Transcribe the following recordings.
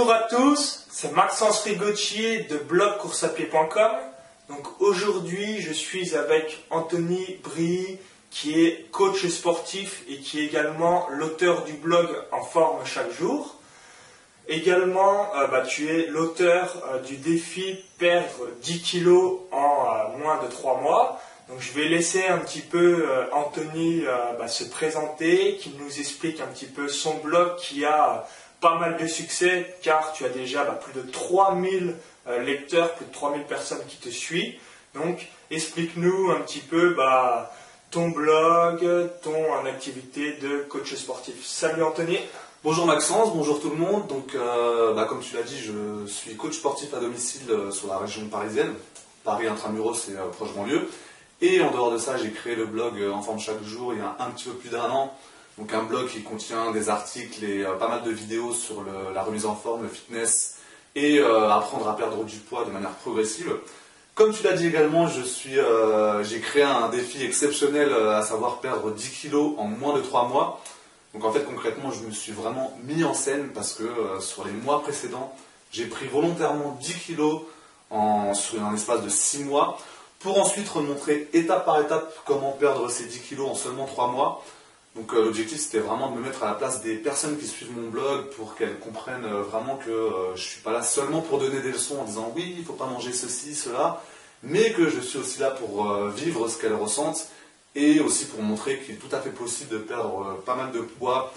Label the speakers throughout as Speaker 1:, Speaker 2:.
Speaker 1: Bonjour à tous, c'est Maxence Rigotier de blogcoursapied.com. Donc aujourd'hui, je suis avec Anthony Brie, qui est coach sportif et qui est également l'auteur du blog En forme chaque jour. Également, euh, bah, tu es l'auteur euh, du défi perdre 10 kilos en euh, moins de 3 mois. Donc je vais laisser un petit peu Anthony bah, se présenter, qu'il nous explique un petit peu son blog qui a pas mal de succès car tu as déjà bah, plus de 3000 lecteurs, plus de 3000 personnes qui te suivent. Donc explique-nous un petit peu bah, ton blog, ton activité de coach sportif. Salut Anthony
Speaker 2: Bonjour Maxence, bonjour tout le monde. Donc, euh, bah, comme tu l'as dit, je suis coach sportif à domicile euh, sur la région parisienne, Paris intramuros et euh, proche banlieue. Et en dehors de ça, j'ai créé le blog En forme chaque jour il y a un petit peu plus d'un an. Donc un blog qui contient des articles et pas mal de vidéos sur la remise en forme, le fitness et apprendre à perdre du poids de manière progressive. Comme tu l'as dit également, j'ai créé un défi exceptionnel, à savoir perdre 10 kilos en moins de 3 mois. Donc en fait concrètement je me suis vraiment mis en scène parce que euh, sur les mois précédents j'ai pris volontairement 10 kilos en, sur un espace de 6 mois pour ensuite remontrer étape par étape comment perdre ces 10 kilos en seulement 3 mois. Donc euh, l'objectif c'était vraiment de me mettre à la place des personnes qui suivent mon blog pour qu'elles comprennent euh, vraiment que je ne suis pas là seulement pour donner des leçons en disant oui il ne faut pas manger ceci, cela, mais que je suis aussi là pour vivre ce qu'elles ressentent et aussi pour montrer qu'il est tout à fait possible de perdre euh, pas mal de poids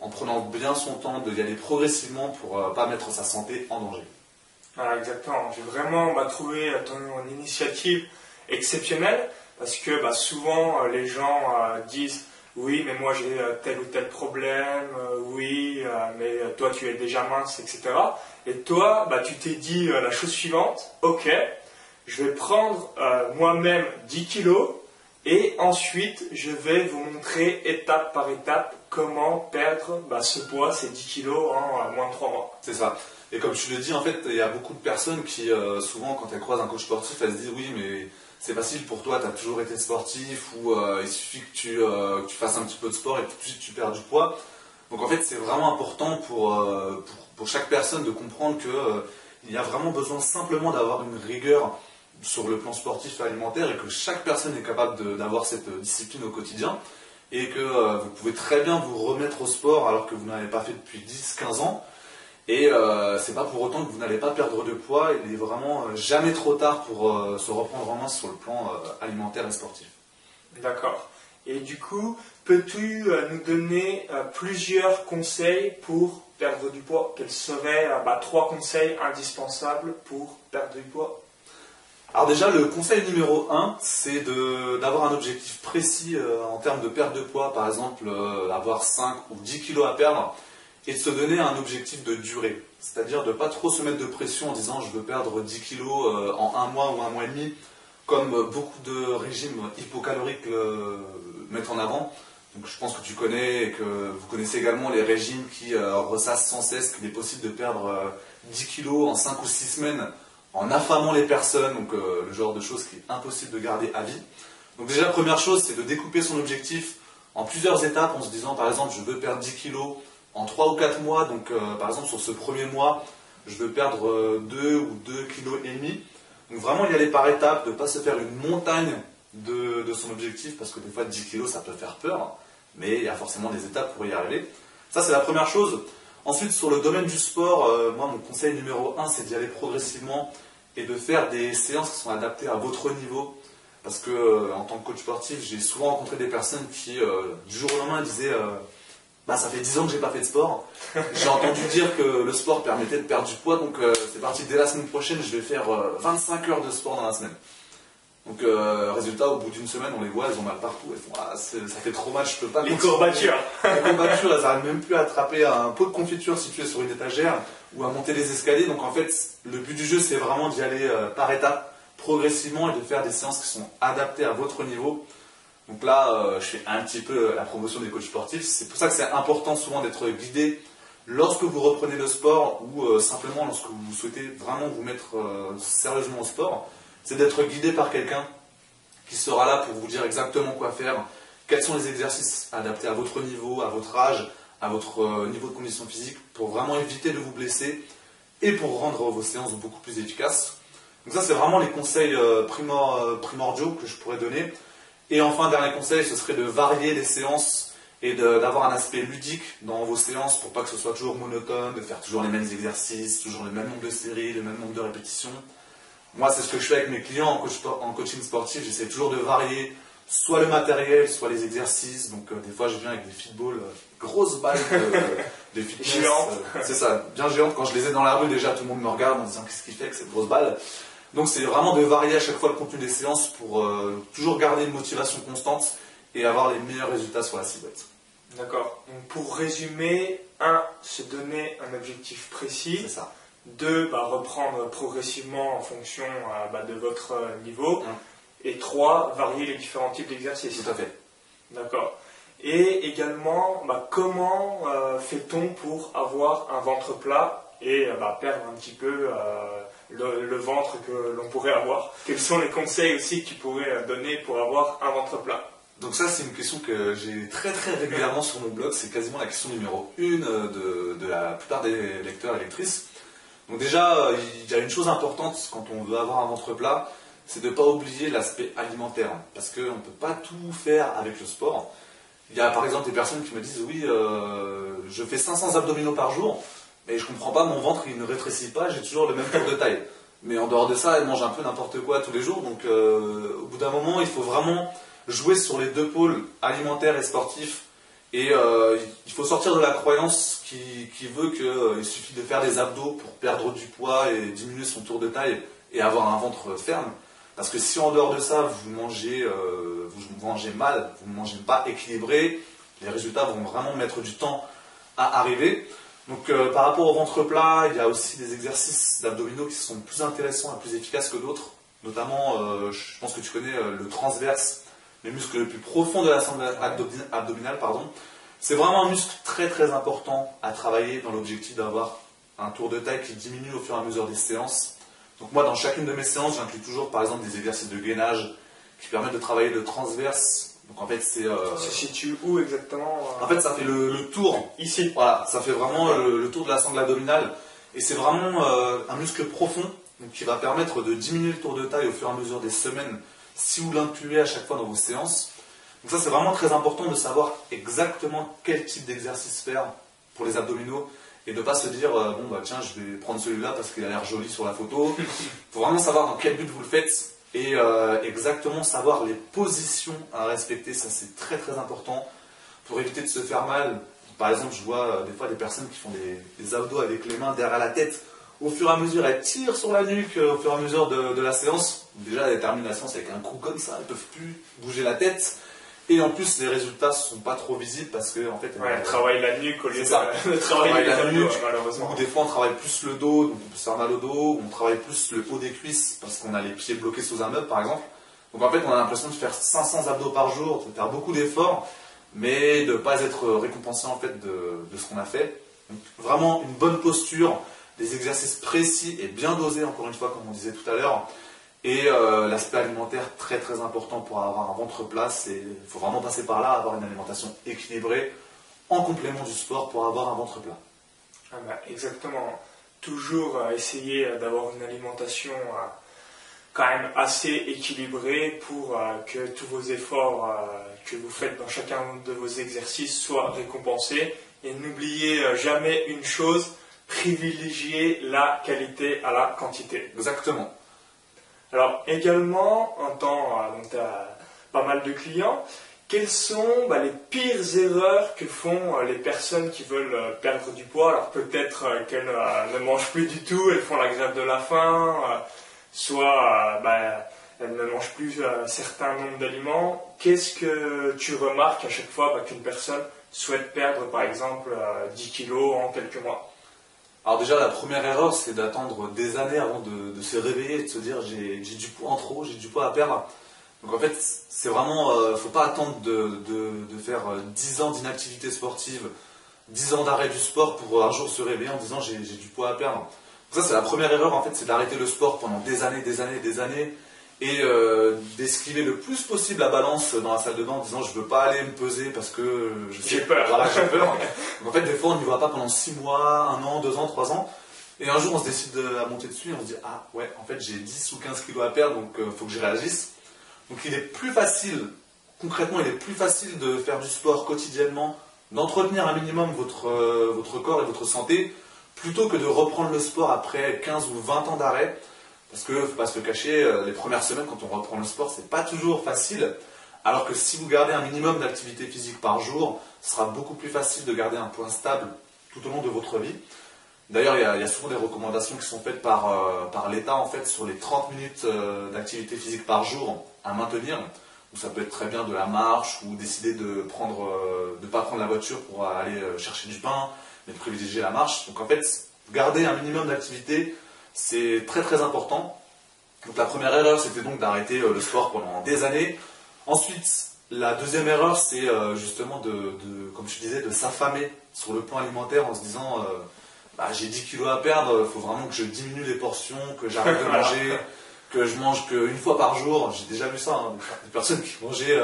Speaker 2: en prenant bien son temps, de y aller progressivement pour ne euh, pas mettre sa santé en danger.
Speaker 1: Voilà, exactement. J'ai vraiment bah, trouvé ton initiative exceptionnelle parce que bah, souvent euh, les gens disent oui, mais moi j'ai tel ou tel problème, oui, mais toi tu es déjà mince, etc. Et toi, bah, tu t'es dit la chose suivante, ok, je vais prendre moi-même 10 kilos et ensuite, je vais vous montrer étape par étape comment perdre bah, ce poids, ces 10 kilos en moins de 3 mois.
Speaker 2: C'est ça. Et comme tu le dis, en fait, il y a beaucoup de personnes qui, euh, souvent, quand elles croisent un coach sportif, elles se disent oui, mais c'est facile pour toi, tu as toujours été sportif, ou euh, il suffit que tu, euh, que tu, fasses un petit peu de sport et tout de suite tu perds du poids. Donc en fait, c'est vraiment important pour, pour, pour, chaque personne de comprendre qu'il y a vraiment besoin simplement d'avoir une rigueur sur le plan sportif et alimentaire et que chaque personne est capable d'avoir cette discipline au quotidien et que euh, vous pouvez très bien vous remettre au sport alors que vous n'avez pas fait depuis 10-15 ans. Et euh, c'est pas pour autant que vous n'allez pas perdre de poids, il est vraiment euh, jamais trop tard pour euh, se reprendre en main sur le plan alimentaire et sportif.
Speaker 1: D'accord. Et du coup, peux-tu nous donner plusieurs conseils pour perdre du poids? Quels seraient bah, trois conseils indispensables pour perdre du poids?
Speaker 2: Alors déjà, le conseil numéro 1, c'est d'avoir un objectif précis euh, en termes de perte de poids, par exemple euh, avoir 5 ou 10 kilos à perdre, et de se donner un objectif de durée. C'est-à-dire de ne pas trop se mettre de pression en disant je veux perdre 10 kilos euh, en un mois ou un mois et demi, comme beaucoup de régimes hypocaloriques mettent en avant. Donc je pense que tu connais et que vous connaissez également les régimes qui ressassent sans cesse qu'il est possible de perdre 10 kilos en 5 ou 6 semaines en affamant les personnes, donc euh, le genre de choses qui est impossible de garder à vie. Donc déjà, première chose, c'est de découper son objectif en plusieurs étapes en se disant, par exemple, je veux perdre 10 kilos en 3 ou 4 mois, donc euh, par exemple, sur ce premier mois, je veux perdre 2 euh, ou 2 kilos et demi. Donc vraiment y aller par étapes, de ne pas se faire une montagne de, de, son objectif, parce que des fois 10 kilos ça peut faire peur, mais il y a forcément des étapes pour y arriver. Ça c'est la première chose. Ensuite sur le domaine du sport, moi mon conseil numéro 1 c'est d'y aller progressivement et de faire des séances qui sont adaptées à votre niveau. Parce que euh, en tant que coach sportif, j'ai souvent rencontré des personnes qui, euh, du jour au lendemain, disaient euh, bah, Ça fait 10 ans que j'ai pas fait de sport. j'ai entendu dire que le sport permettait de perdre du poids, donc c'est parti dès la semaine prochaine, je vais faire 25 heures de sport dans la semaine. Donc, résultat, au bout d'une semaine, on les voit, elles ont mal partout. Elles font ah, ça fait trop mal, je peux pas.
Speaker 1: Les courbatures
Speaker 2: Les courbatures, elles n'arrivent même plus à attraper un pot de confiture situé sur une étagère ou à monter les escaliers. Donc en fait, le but du jeu, c'est vraiment d'y aller euh, par étapes, progressivement, et de faire des séances qui sont adaptées à votre niveau. Donc là, euh, je fais un petit peu la promotion des coachs sportifs. C'est pour ça que c'est important souvent d'être guidé lorsque vous reprenez le sport ou euh, simplement lorsque vous souhaitez vraiment vous mettre sérieusement au sport. C'est d'être guidé par quelqu'un qui sera là pour vous dire exactement quoi faire, quels sont les exercices adaptés à votre niveau, à votre âge, à votre euh, niveau de condition physique pour vraiment éviter de vous blesser et pour rendre vos séances beaucoup plus efficaces. Donc ça, c'est vraiment les conseils euh, primordiaux que je pourrais donner. Et enfin, dernier conseil, ce serait de varier les séances et d'avoir un aspect ludique dans vos séances pour pas que ce soit toujours monotone, de faire toujours les mêmes exercices, toujours le même nombre de séries, le même nombre de répétitions. Moi, c'est ce que je fais avec mes clients en, coaching sportif. J'essaie toujours de varier soit le matériel, soit les exercices. Donc, euh, des fois, je viens avec des fitballs, euh, grosses balles de, de fitness. Euh, c'est ça, bien géantes. Quand je les ai dans la rue, déjà, tout le monde me regarde en disant qu'est-ce qu'il fait avec cette grosse balle? Donc, c'est vraiment de varier à chaque fois le contenu des séances pour toujours garder une motivation constante et avoir les meilleurs résultats sur la silhouette.
Speaker 1: D'accord. Donc, pour résumer, un, se donner un objectif précis.
Speaker 2: C'est ça.
Speaker 1: Deux, bah, reprendre progressivement en fonction euh, bah, de votre euh, niveau. Et trois, varier les différents types d'exercices.
Speaker 2: Tout à fait.
Speaker 1: D'accord. Et également, bah, comment euh, fait-on pour avoir un ventre plat et perdre un petit peu le, ventre que l'on pourrait avoir Quels sont les conseils aussi que tu pourrais donner pour avoir un ventre plat?
Speaker 2: Donc ça, c'est une question que j'ai très très régulièrement sur mon blog. C'est quasiment la question numéro une de, de la plupart des lecteurs et lectrices. Donc déjà, euh, il y a une chose importante quand on veut avoir un ventre plat, c'est de ne pas oublier l'aspect alimentaire. Parce qu'on ne peut pas tout faire avec le sport. Il y a par exemple des personnes qui me disent oui, euh, je fais 500 abdominaux par jour, mais je comprends pas, mon ventre il ne rétrécit pas, j'ai toujours le même tour de taille. Mais en dehors de ça, elle mange un peu n'importe quoi tous les jours, donc euh, au bout d'un moment, il faut vraiment jouer sur les deux pôles alimentaires et sportifs et euh, il faut sortir de la croyance qui, veut qu'il euh, suffit de faire des abdos pour perdre du poids et diminuer son tour de taille et avoir un ventre ferme. Parce que si en dehors de ça, vous mangez, vous mangez mal, vous ne mangez pas équilibré, les résultats vont vraiment mettre du temps à arriver. Donc par rapport au ventre plat, il y a aussi des exercices d'abdominaux qui sont plus intéressants et plus efficaces que d'autres. Notamment, je pense que tu connais le transverse les muscles le plus profond de la sangle abdominale. C'est vraiment un muscle très très important à travailler dans l'objectif d'avoir un tour de taille qui diminue au fur et à mesure des séances. Donc moi, dans chacune de mes séances, j'inclus toujours par exemple des exercices de gainage qui permettent de travailler le transverse. Donc en fait, c'est.
Speaker 1: Euh... Ça se situe où exactement
Speaker 2: euh En fait, ça fait le, tour.
Speaker 1: Ici.
Speaker 2: Voilà, ça fait vraiment le, tour de la sangle abdominale. Et c'est vraiment euh, un muscle profond donc, qui va permettre de diminuer le tour de taille au fur et à mesure des semaines si vous l'incluez à chaque fois dans vos séances. Donc ça c'est vraiment très important de savoir exactement quel type d'exercice faire pour les abdominaux et de ne pas se dire euh, bon bah tiens je vais prendre celui-là parce qu'il a l'air joli sur la photo. Il faut vraiment savoir dans quel but vous le faites et euh, exactement savoir les positions à respecter, ça c'est très très important pour éviter de se faire mal. Par exemple, je vois euh, des fois des personnes qui font des, abdos avec les mains derrière la tête au fur et à mesure, elles tirent sur la nuque euh, au fur et à mesure de, la séance. Déjà, elles terminent la séance avec un coup comme ça, elles ne peuvent plus bouger la tête. Et en plus, les résultats ne sont pas trop visibles parce que en fait,
Speaker 1: elles travaillent la nuque au lieu
Speaker 2: de, travailler la nuque. Malheureusement. des fois, on travaille plus le dos, donc on peut se faire mal au dos. On travaille plus le haut des cuisses parce qu'on a les pieds bloqués sous un meuble, par exemple. Donc en fait, on a l'impression de faire 500 abdos par jour, de faire beaucoup d'efforts, mais de ne pas être récompensé en fait de, de ce qu'on a fait. Donc, vraiment une bonne posture, des exercices précis et bien dosés, encore une fois, comme on disait tout à l'heure. Et euh, l'aspect alimentaire très très important pour avoir un ventre plat, il faut vraiment passer par là, avoir une alimentation équilibrée en complément du sport pour avoir un ventre plat.
Speaker 1: Ah bah, exactement. Toujours euh, essayer euh, d'avoir une alimentation quand même assez équilibrée pour que tous vos efforts que vous faites dans chacun de vos exercices soient récompensés. Et n'oubliez jamais une chose, privilégier la qualité à la quantité.
Speaker 2: Exactement.
Speaker 1: Alors également, en temps, euh, tu as pas mal de clients, quelles sont bah, les pires erreurs que font euh, les personnes qui veulent euh, perdre du poids? Alors peut-être qu'elles ne mangent plus du tout, elles font la grève de la faim, soit bah, elles ne mangent plus un certain nombre d'aliments. Qu'est-ce que tu remarques à chaque fois bah, qu'une personne souhaite perdre par exemple 10 kilos en quelques mois?
Speaker 2: Alors déjà, la première erreur, c'est d'attendre des années avant de, se réveiller et de se dire j'ai du poids en trop, j'ai du poids à perdre. Donc en fait, c'est vraiment, euh, faut pas attendre de, faire 10 euh, ans d'inactivité sportive, 10 ans d'arrêt du sport pour un jour se réveiller en disant j'ai du poids à perdre. Donc ça, c'est la première erreur en fait, c'est d'arrêter le sport pendant des années, des années, des années et euh, d'esquiver le plus possible la balance dans la salle de bain en disant je veux pas aller me peser parce que
Speaker 1: j'ai peur.
Speaker 2: Voilà, j'ai peur. en fait, des fois, on n'y va pas pendant 6 mois, 1 an, 2 ans, 3 ans. Et un jour, on se décide à monter dessus et on se dit Ah ouais, en fait, j'ai 10 ou 15 kilos à perdre, donc il faut que je réagisse. Donc il est plus facile, concrètement, il est plus facile de faire du sport quotidiennement, d'entretenir un minimum votre, votre corps et votre santé, plutôt que de reprendre le sport après 15 ou 20 ans d'arrêt. Parce que, faut pas se le cacher, euh, les premières semaines, quand on reprend le sport, c'est pas toujours facile. Alors que si vous gardez un minimum d'activité physique par jour, ce sera beaucoup plus facile de garder un point stable tout au long de votre vie. D'ailleurs, il, y, a souvent des recommandations qui sont faites par, euh, par l'État en fait sur les 30 minutes euh, d'activité physique par jour à maintenir. Donc ça peut être très bien de la marche ou décider de prendre, de pas prendre la voiture pour aller chercher du pain, mais de privilégier la marche. Donc en fait, garder un minimum d'activité, c'est très très important. Donc la première erreur, c'était donc d'arrêter euh, le sport pendant des années. Ensuite, la deuxième erreur, c'est euh, justement de, comme je disais, de s'affamer sur le plan alimentaire en se disant euh, bah, j'ai 10 kilos à perdre, il faut vraiment que je diminue les portions, que j'arrête de manger, que je mange qu'une fois par jour. J'ai déjà vu ça, hein, des personnes qui mangeaient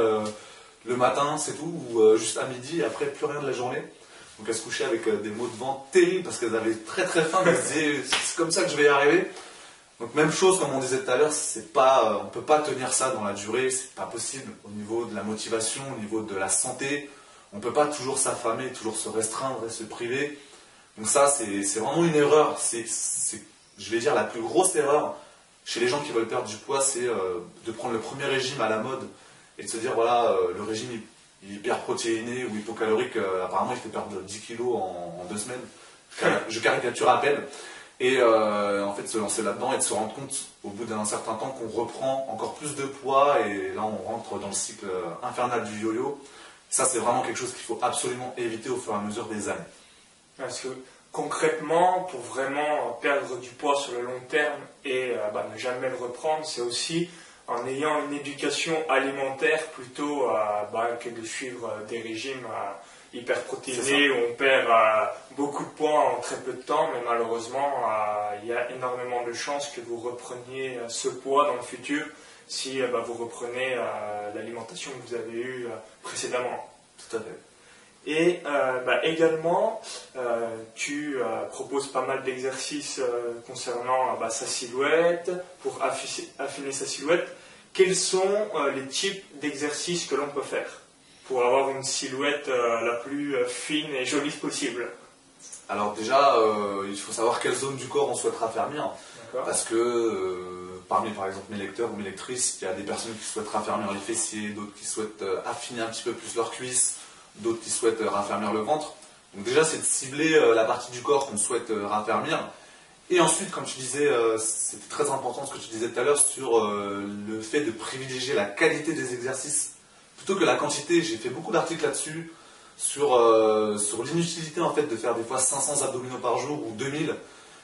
Speaker 2: le matin, c'est tout, ou juste à midi, après plus rien de la journée. Donc elles se couchaient avec euh, des maux de vent terribles parce qu'elles avaient très très faim. Disaient c'est comme ça que je vais y arriver. Donc même chose comme on disait tout à l'heure, c'est pas, euh, on peut pas tenir ça dans la durée, c'est pas possible au niveau de la motivation, au niveau de la santé. On peut pas toujours s'affamer, toujours se restreindre et se priver. Donc ça c'est vraiment une erreur. C'est je vais dire la plus grosse erreur chez les gens qui veulent perdre du poids, c'est euh, de prendre le premier régime à la mode et de se dire voilà le régime protéiné ou hypocalorique, euh, apparemment il fait perdre 10 kilos en, deux semaines. Je caricature à peine. Et euh, en fait, se lancer là-dedans et de se rendre compte au bout d'un certain temps qu'on reprend encore plus de poids et là on rentre dans le cycle infernal du yo-yo. Ça, c'est vraiment quelque chose qu'il faut absolument éviter au fur et à mesure des années.
Speaker 1: Parce que concrètement, pour vraiment perdre du poids sur le long terme et euh, bah, ne jamais le reprendre, c'est aussi en ayant une éducation alimentaire plutôt euh, bah, que de suivre euh, des régimes euh, hyper protéinés où on perd beaucoup de poids en très peu de temps, mais malheureusement, il y a énormément de chances que vous repreniez ce poids dans le futur si bah, vous reprenez l'alimentation que vous avez eue précédemment.
Speaker 2: Tout à fait.
Speaker 1: Et bah, également, tu proposes pas mal d'exercices concernant sa silhouette, pour affiner sa silhouette. Quels sont euh, les types d'exercices que l'on peut faire pour avoir une silhouette euh, la plus euh, fine et jolie possible?
Speaker 2: Alors déjà, il faut savoir quelle zone du corps on souhaite raffermir. Parce que parmi par exemple mes lecteurs ou mes lectrices, il y a des personnes qui souhaitent raffermir les fessiers, d'autres qui souhaitent affiner un petit peu plus leurs cuisses, d'autres qui souhaitent raffermir le ventre. Donc déjà, c'est de cibler la partie du corps qu'on souhaite raffermir et ensuite, comme tu disais, euh, c'était très important ce que tu disais tout à l'heure sur euh, le fait de privilégier la qualité des exercices plutôt que la quantité. J'ai fait beaucoup d'articles là-dessus sur, euh, sur l'inutilité en fait de faire des fois 500 abdominaux par jour ou 2000.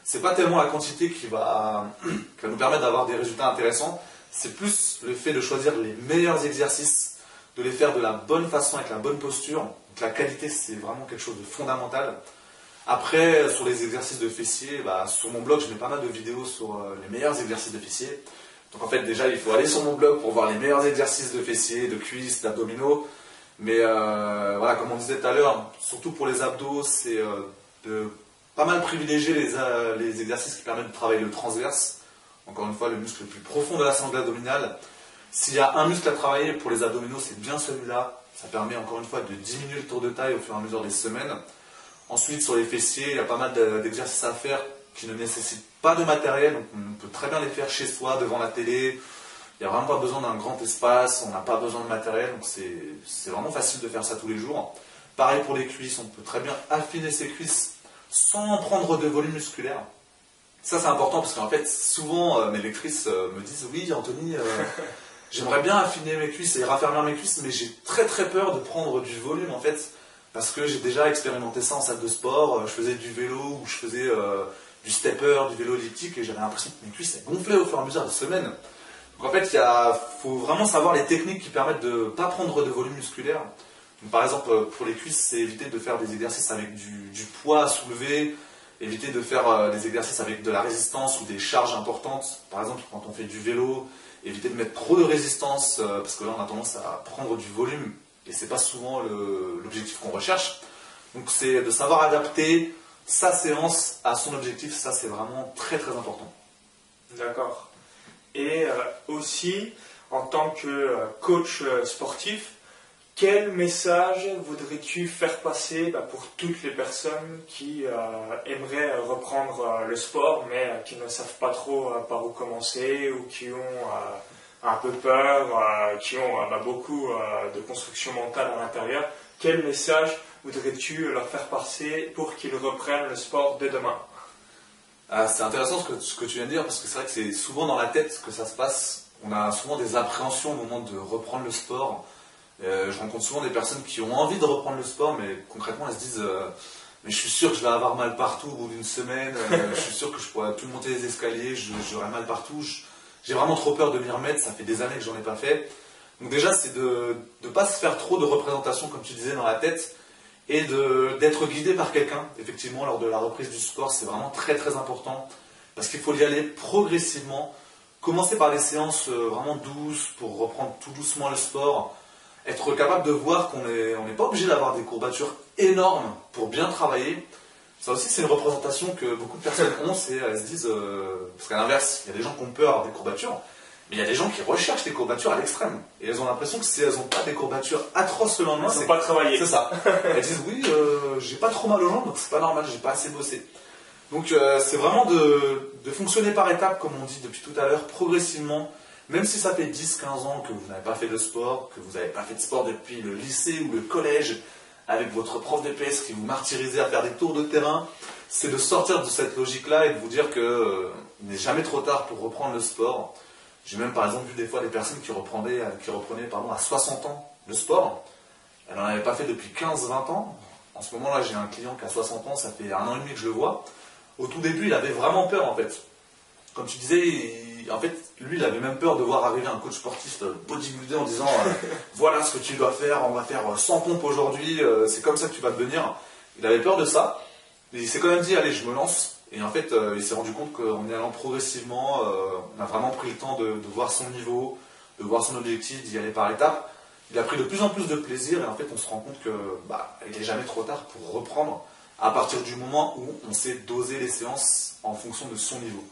Speaker 2: C'est pas tellement la quantité qui va, qui va nous permettre d'avoir des résultats intéressants, c'est plus le fait de choisir les meilleurs exercices, de les faire de la bonne façon avec la bonne posture. Donc la qualité, c'est vraiment quelque chose de fondamental. Après, sur les exercices de fessiers, bah, sur mon blog, je mets pas mal de vidéos sur euh, les meilleurs exercices de fessiers. Donc en fait, déjà, il faut aller sur mon blog pour voir les meilleurs exercices de fessiers, de cuisses, d'abdominaux. Mais euh, voilà, comme on disait tout à l'heure, surtout pour les abdos, c'est euh, de pas mal privilégier les, les, exercices qui permettent de travailler le transverse. Encore une fois, le muscle le plus profond de la sangle abdominale. S'il y a un muscle à travailler pour les abdominaux, c'est bien celui-là. Ça permet encore une fois de diminuer le tour de taille au fur et à mesure des semaines. Ensuite, sur les fessiers, il y a pas mal d'exercices à faire qui ne nécessitent pas de matériel, donc on peut très bien les faire chez soi, devant la télé. Il n'y a vraiment pas besoin d'un grand espace, on n'a pas besoin de matériel, donc c'est vraiment facile de faire ça tous les jours. Pareil pour les cuisses, on peut très bien affiner ses cuisses sans prendre de volume musculaire. Ça c'est important parce qu'en fait, souvent euh, mes lectrices euh, me disent Oui, Anthony, euh, j'aimerais bien affiner mes cuisses et raffermir mes cuisses, mais j'ai très très peur de prendre du volume en fait parce que j'ai déjà expérimenté ça en salle de sport. Euh, je faisais du vélo ou je faisais euh, du stepper, du vélo elliptique et j'avais l'impression que mes cuisses gonflaient au fur et à mesure des semaines. Donc en fait, il faut vraiment savoir les techniques qui permettent de ne pas prendre de volume musculaire. par exemple, pour les cuisses, c'est éviter de faire des exercices avec du, poids à soulever, éviter de faire euh, des exercices avec de la résistance ou des charges importantes. Par exemple, quand on fait du vélo, éviter de mettre trop de résistance, parce que là on a tendance à prendre du volume et c'est pas souvent l'objectif qu'on recherche. Donc c'est de savoir adapter sa séance à son objectif, ça c'est vraiment très très important.
Speaker 1: D'accord. Et euh, aussi, en tant que euh, coach euh, sportif, quel message voudrais-tu faire passer bah, pour toutes les personnes qui aimeraient reprendre le sport mais qui ne savent pas trop par où commencer ou qui ont un peu peur, qui ont bah, beaucoup de construction mentale à l'intérieur? Quel message voudrais-tu leur faire passer pour qu'ils reprennent le sport dès demain?
Speaker 2: C'est intéressant ce que, tu viens de dire parce que c'est vrai que c'est souvent dans la tête que ça se passe. On a souvent des appréhensions au moment de reprendre le sport. Euh, je rencontre souvent des personnes qui ont envie de reprendre le sport, mais concrètement elles se disent euh, Mais je suis sûr que je vais avoir mal partout au bout d'une semaine, euh, je suis sûr que je pourrais plus monter les escaliers, j'aurai mal partout. J'ai vraiment trop peur de m'y remettre, ça fait des années que j'en ai pas fait. Donc, déjà, c'est de ne pas se faire trop de représentations, comme tu disais, dans la tête et d'être guidé par quelqu'un, effectivement, lors de la reprise du sport, c'est vraiment très très important, parce qu'il faut y aller progressivement, commencer par des séances vraiment douces pour reprendre tout doucement le sport, être capable de voir qu'on n'est on pas obligé d'avoir des courbatures énormes pour bien travailler. Ça aussi, c'est une représentation que beaucoup de personnes ont, c'est elles se disent, euh, parce qu'à l'inverse, il y a des gens qui ont peur des courbatures, mais il y a des gens qui recherchent des courbatures à l'extrême. Et elles ont l'impression que si elles n'ont pas des courbatures atroces le lendemain,
Speaker 1: c'est pas travailler.
Speaker 2: C'est ça. elles disent oui, euh, j'ai pas trop mal aux jambes, donc c'est pas normal, j'ai pas assez bossé. Donc euh, c'est vraiment de, de, fonctionner par étapes, comme on dit depuis tout à l'heure, progressivement. Même si ça fait 10-15 ans que vous n'avez pas fait de sport, que vous n'avez pas fait de sport depuis le lycée ou le collège, avec votre prof d'EPS qui vous martyrisait à faire des tours de terrain, c'est de sortir de cette logique-là et de vous dire que euh, n'est jamais trop tard pour reprendre le sport. J'ai même par exemple vu des fois des personnes qui reprenaient, euh, qui reprenaient pardon, à 60 ans le sport. Elle n'en avait pas fait depuis 15-20 ans. En ce moment-là, j'ai un client qui a 60 ans, ça fait un an et demi que je le vois. Au tout début, il avait vraiment peur en fait. Comme tu disais, en fait, lui, il avait même peur de voir arriver un coach sportif euh, bodybuilder en disant euh, voilà ce que tu dois faire, on va faire 100 pompes aujourd'hui, c'est comme ça que tu vas devenir. Il avait peur de ça, mais il s'est quand même dit allez, je me lance. Et en fait, euh, il s'est rendu compte qu'en y allant progressivement, euh, on a vraiment pris le temps de, voir son niveau, de voir son objectif, d'y aller par étapes. Il a pris de plus en plus de plaisir et en fait, on se rend compte que bah, il n'est jamais trop tard pour reprendre à partir du moment où on sait doser les séances en fonction de son niveau.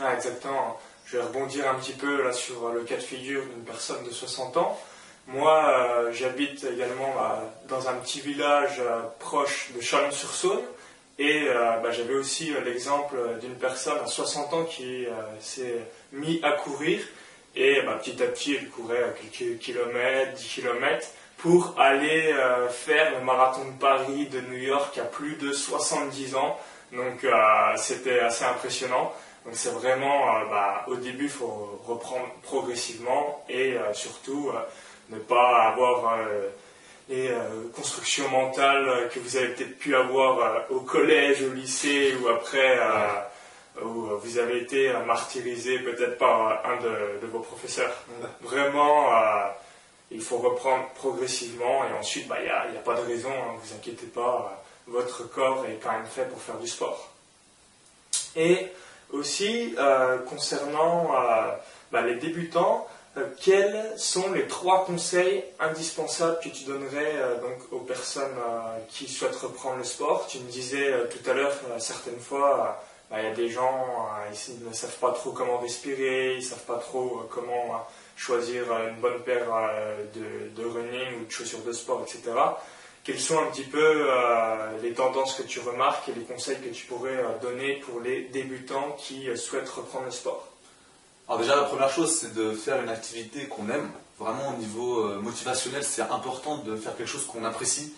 Speaker 1: Ah, exactement. Je vais rebondir un petit peu là sur le cas de figure d'une personne de 60 ans. Moi, euh, j'habite également bah, dans un petit village proche de Chalon-sur-Saône. Et euh, bah, j'avais aussi euh, l'exemple d'une personne à 60 ans qui euh, s'est mis à courir. Et bah, petit à petit, elle courait quelques kilomètres, 10 kilomètres, pour aller faire le marathon de Paris, de New York, à plus de 70 ans. Donc c'était assez impressionnant. Donc c'est vraiment, bah, au début, il faut reprendre progressivement et surtout ne pas avoir les euh, constructions mentales que vous avez peut-être pu avoir euh, au collège, au lycée ou après, euh, où vous avez été martyrisé peut-être par un de, vos professeurs. vraiment, il faut reprendre progressivement et ensuite, il bah, n'y a, a, pas de raison, ne hein, vous inquiétez pas, votre corps est quand même fait pour faire du sport. Et aussi, concernant bah, les débutants, euh, quels sont les trois conseils indispensables que tu donnerais euh, donc aux personnes euh, qui souhaitent reprendre le sport? Tu me disais tout à l'heure, certaines fois, bah, il y a des gens, ils ne savent pas trop comment respirer, ils ne savent pas trop comment choisir une bonne paire de, running ou de chaussures de sport, etc. Quelles sont un petit peu les tendances que tu remarques et les conseils que tu pourrais donner pour les débutants qui souhaitent reprendre le sport?
Speaker 2: Alors déjà, la première chose, c'est de faire une activité qu'on aime. Vraiment, au niveau euh, motivationnel, c'est important de faire quelque chose qu'on apprécie.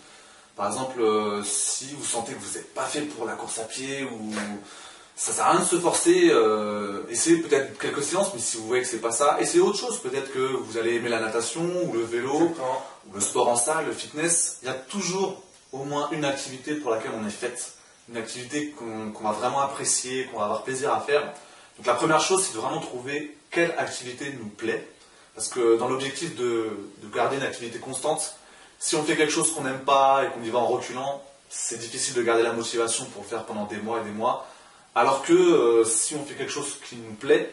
Speaker 2: Par exemple, euh, si vous sentez que vous n'êtes pas fait pour la course à pied ou ça sert à rien de se forcer, euh, essayez peut-être quelques séances, mais si vous voyez que c'est pas ça, essayez autre chose. Peut-être que vous allez aimer la natation ou le vélo ou le sport en salle, le fitness. Il y a toujours au moins une activité pour laquelle on est fait, une activité qu'on va vraiment apprécier, qu'on va avoir plaisir à faire. Donc la première chose, c'est de vraiment trouver quelle activité nous plaît. Parce que dans l'objectif de, garder une activité constante, si on fait quelque chose qu'on n'aime pas et qu'on y va en reculant, c'est difficile de garder la motivation pour le faire pendant des mois et des mois. Alors que euh, si on fait quelque chose qui nous plaît,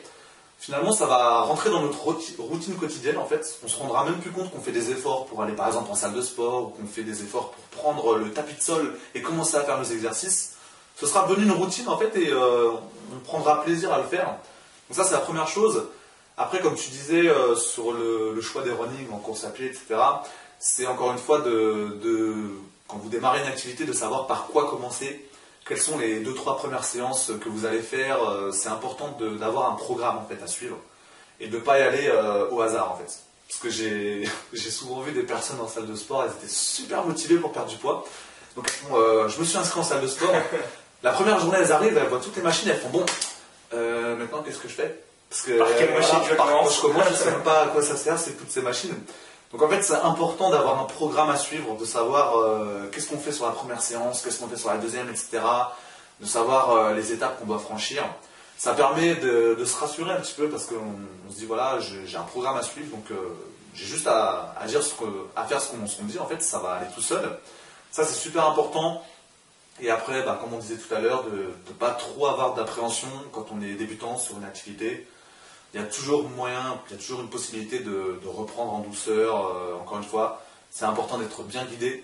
Speaker 2: finalement ça va rentrer dans notre routine quotidienne en fait. On se rendra même plus compte qu'on fait des efforts pour aller par exemple en salle de sport ou qu'on fait des efforts pour prendre le tapis de sol et commencer à faire nos exercices ce sera devenu une routine en fait et on prendra plaisir à le faire. Donc ça c'est la première chose. Après, comme tu disais sur le, choix des running en course à pied, etc., c'est encore une fois de, quand vous démarrez une activité, de savoir par quoi commencer, quelles sont les deux trois premières séances que vous allez faire. C'est important d'avoir un programme en fait à suivre et de ne pas y aller au hasard en fait. Parce que j'ai souvent vu des personnes en salle de sport, elles étaient super motivées pour perdre du poids. Donc euh, je me suis inscrit en salle de sport. La première journée, elles arrivent, elles voient toutes les machines, elles font bon, euh, maintenant qu'est-ce que je fais?
Speaker 1: Parce que par quelle machine je
Speaker 2: commence? Je commence, je sais même pas à quoi ça sert, c'est toutes ces machines. Donc en fait, c'est important d'avoir un programme à suivre, de savoir euh, qu'est-ce qu'on fait sur la première séance, qu'est-ce qu'on fait sur la deuxième, etc. De savoir les étapes qu'on doit franchir ça permet de, se rassurer un petit peu parce qu'on se dit voilà, j'ai un programme à suivre, donc euh, j'ai juste à, faire ce qu'on me dit, en fait, ça va aller tout seul. Ça, c'est super important. Et après, bah, comme on disait tout à l'heure, de ne pas trop avoir d'appréhension quand on est débutant sur une activité. Il y a toujours moyen, il y a toujours une possibilité de, reprendre en douceur, euh, encore une fois. C'est important d'être bien guidé.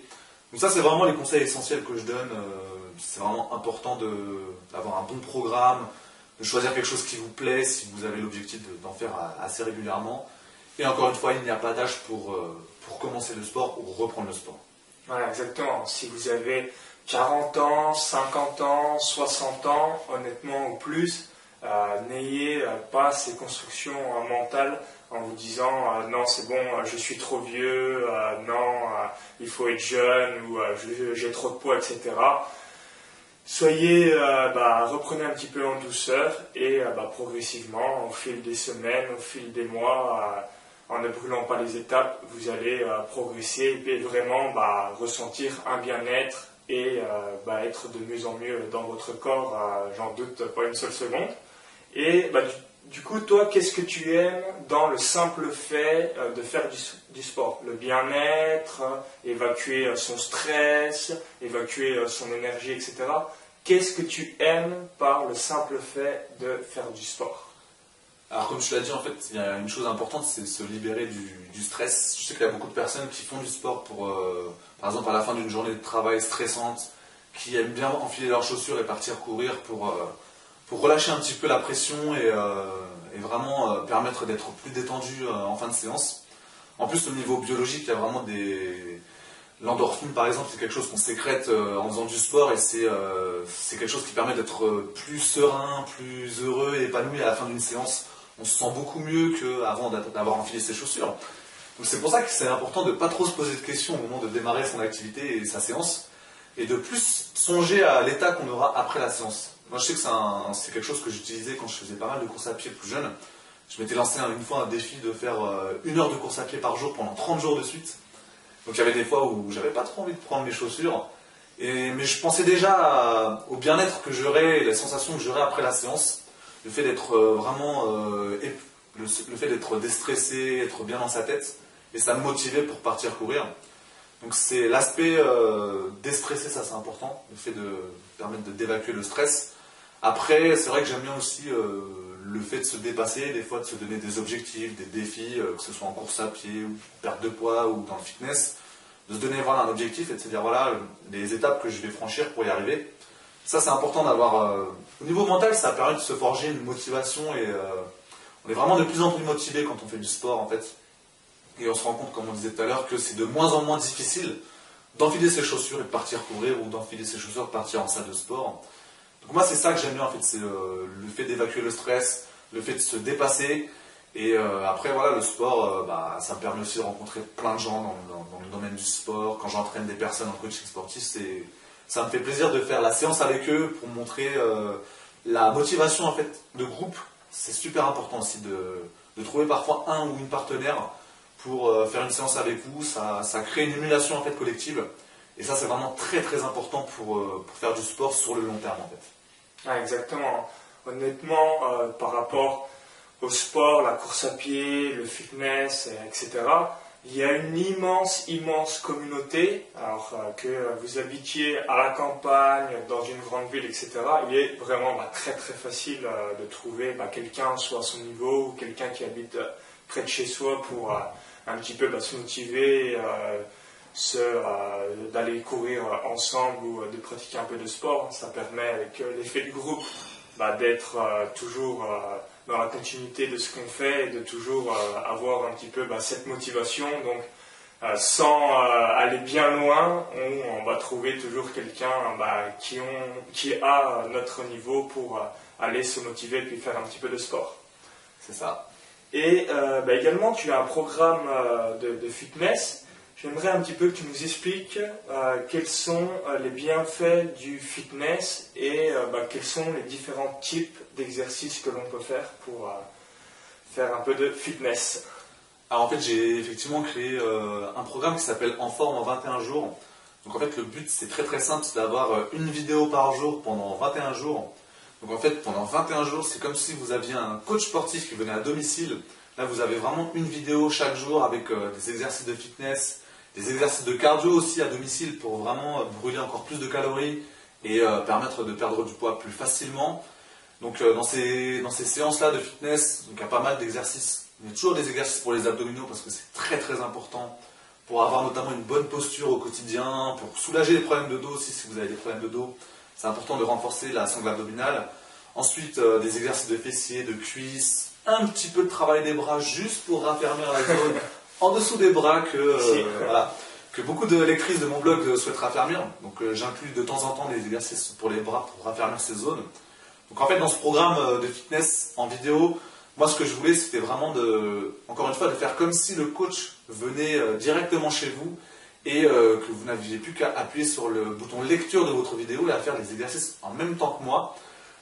Speaker 2: Donc ça, c'est vraiment les conseils essentiels que je donne. Euh, c'est vraiment important d'avoir un bon programme, de choisir quelque chose qui vous plaît si vous avez l'objectif d'en faire assez régulièrement. Et encore une fois, il n'y a pas d'âge pour, euh, pour commencer le sport ou reprendre le sport.
Speaker 1: Voilà, exactement. Si vous avez 40 ans, 50 ans, 60 ans, honnêtement ou plus, n'ayez euh, pas ces constructions mentales en vous disant non c'est bon je suis trop vieux non il faut être jeune ou j'ai trop de poids etc soyez, euh, bah, reprenez un petit peu en douceur et euh, bah, progressivement, au fil des semaines, au fil des mois, euh, en ne brûlant pas les étapes, vous allez progresser et vraiment bah, ressentir un bien-être et être de mieux en mieux dans votre corps, j'en doute pas une seule seconde. Et du, coup, toi, qu'est-ce que tu aimes dans le simple fait de faire du sport? Le bien-être, évacuer son stress, évacuer son énergie, etc. Qu'est-ce que tu aimes par le simple fait de faire du sport?
Speaker 2: Alors comme je l'ai dit, en fait, il y a une chose importante, c'est se libérer du, stress. Je sais qu'il y a beaucoup de personnes qui font du sport pour, euh, par exemple, à la fin d'une journée de travail stressante, qui aiment bien enfiler leurs chaussures et partir courir pour, euh, pour relâcher un petit peu la pression et, euh, vraiment permettre d'être plus détendu en fin de séance. En plus, au niveau biologique, il y a vraiment des, L'endorphine, par exemple, c'est quelque chose qu'on sécrète euh, en faisant du sport et euh, c'est quelque chose qui permet d'être euh, plus serein, plus heureux et épanoui à la fin d'une séance. On se sent beaucoup mieux qu'avant d'avoir enfilé ses chaussures. Donc c'est pour ça que c'est important de ne pas trop se poser de questions au moment de démarrer son activité et sa séance et de plus songer à l'état qu'on aura après la séance. Moi je sais que c'est quelque chose que j'utilisais quand je faisais pas mal de courses à pied plus jeune. Je m'étais lancé une fois un défi de faire une heure de course à pied par jour pendant 30 jours de suite. Donc il y avait des fois où j'avais pas trop envie de prendre mes chaussures. Et, mais je pensais déjà au bien-être que j'aurais, la sensation que j'aurais après la séance. Le fait d'être euh, vraiment. Euh, le, fait d'être déstressé, être bien dans sa tête. Et ça me motivait pour partir courir. Donc c'est l'aspect euh, déstressé, ça c'est important. Le fait de permettre d'évacuer le stress. Après, c'est vrai que j'aime bien aussi le fait de se dépasser, des fois de se donner des objectifs, des défis, euh, que ce soit en course à pied, ou perte de poids, ou dans le fitness, de se donner voilà, un objectif et de se dire voilà les étapes que je vais franchir pour y arriver. Ça c'est important d'avoir. Euh, au niveau mental, ça permet de se forger une motivation et euh, on est vraiment de plus en plus motivé quand on fait du sport en fait. Et on se rend compte, comme on disait tout à l'heure, que c'est de moins en moins difficile d'enfiler ses chaussures et de partir courir ou d'enfiler ses chaussures et de partir en salle de sport. Donc moi c'est ça que j'aime bien en fait, c'est euh, le fait d'évacuer le stress, le fait de se dépasser. Et euh, après voilà, le sport, euh, bah, ça me permet aussi de rencontrer plein de gens dans, le domaine du sport. Quand j'entraîne des personnes en coaching sportif, ça me fait plaisir de faire la séance avec eux pour montrer la motivation en fait de groupe. C'est super important aussi de, trouver parfois un ou une partenaire pour faire une séance avec vous. Ça, ça crée une émulation en fait collective. Et ça, c'est vraiment très très important pour, pour, faire du sport sur le long terme en fait.
Speaker 1: Ah, exactement. Honnêtement, euh, par rapport au sport, la course à pied, le fitness, etc., il y a une immense, immense communauté. Alors euh, que vous habitiez à la campagne, dans une grande ville, etc., il est vraiment bah, très très facile euh, de trouver bah, quelqu'un soit à son niveau ou quelqu'un qui habite près de chez soi pour un petit peu bah, se motiver d'aller courir ensemble ou de pratiquer un peu de sport. Ça permet avec l'effet de groupe bah, d'être toujours dans la continuité de ce qu'on fait et de toujours avoir un petit peu bah, cette motivation. Donc euh, sans euh, aller bien loin, on, va trouver toujours quelqu'un qui, a notre niveau pour euh, aller se motiver et puis faire un petit peu de sport.
Speaker 2: C'est ça.
Speaker 1: Et bah, également, tu as un programme de, fitness. J'aimerais un petit peu que tu nous expliques quels sont les bienfaits du fitness et bah, quels sont les différents types d'exercices que l'on peut faire pour faire un peu de fitness.
Speaker 2: Alors en fait, j'ai effectivement créé euh, un programme qui s'appelle En forme en 21 jours. Donc en fait, le but c'est très très simple, c'est d'avoir euh, une vidéo par jour pendant 21 jours. Donc en fait, pendant 21 jours, c'est comme si vous aviez un coach sportif qui venait à domicile. Là, vous avez vraiment une vidéo chaque jour avec euh, des exercices de fitness, des exercices de cardio aussi à domicile pour vraiment brûler encore plus de calories et permettre de perdre du poids plus facilement. Donc dans ces, dans ces séances-là de fitness, donc il y a pas mal d'exercices il y a toujours des exercices pour les abdominaux parce que c'est très très important pour avoir notamment une bonne posture au quotidien, pour soulager les problèmes de dos aussi si vous avez des problèmes de dos. C'est important de renforcer la sangle abdominale. Ensuite, euh, des exercices de fessiers, de cuisses, un petit peu de travail des bras juste pour raffermir la zone en dessous des bras que, euh, que beaucoup de lectrices de mon blog souhaitent raffermir. Donc euh, j'inclus de temps en temps des exercices pour les bras pour raffermir ces zones. Donc en fait, dans ce programme de fitness en vidéo, moi, ce que je voulais, c'était vraiment de, encore une fois, de faire comme si le coach venait directement chez vous et euh, que vous n'aviez plus qu'à appuyer sur le bouton lecture de votre vidéo et à faire les exercices en même temps que moi.